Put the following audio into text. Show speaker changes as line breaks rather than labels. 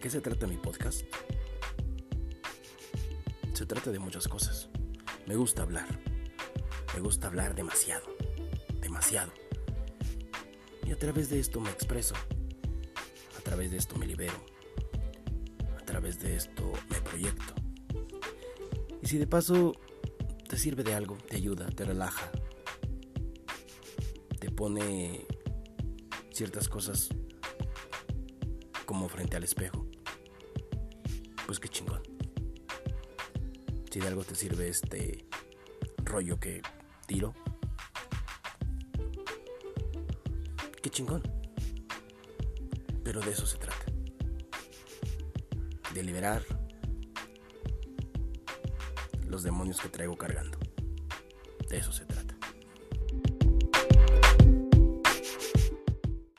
qué se trata mi podcast? Se trata de muchas cosas. Me gusta hablar. Me gusta hablar demasiado. Demasiado. Y a través de esto me expreso. A través de esto me libero. A través de esto me proyecto. Y si de paso te sirve de algo, te ayuda, te relaja, te pone ciertas cosas como frente al espejo, pues qué chingón. Si de algo te sirve este rollo que tiro, qué chingón. Pero de eso se trata. De liberar los demonios que traigo cargando. De eso se trata.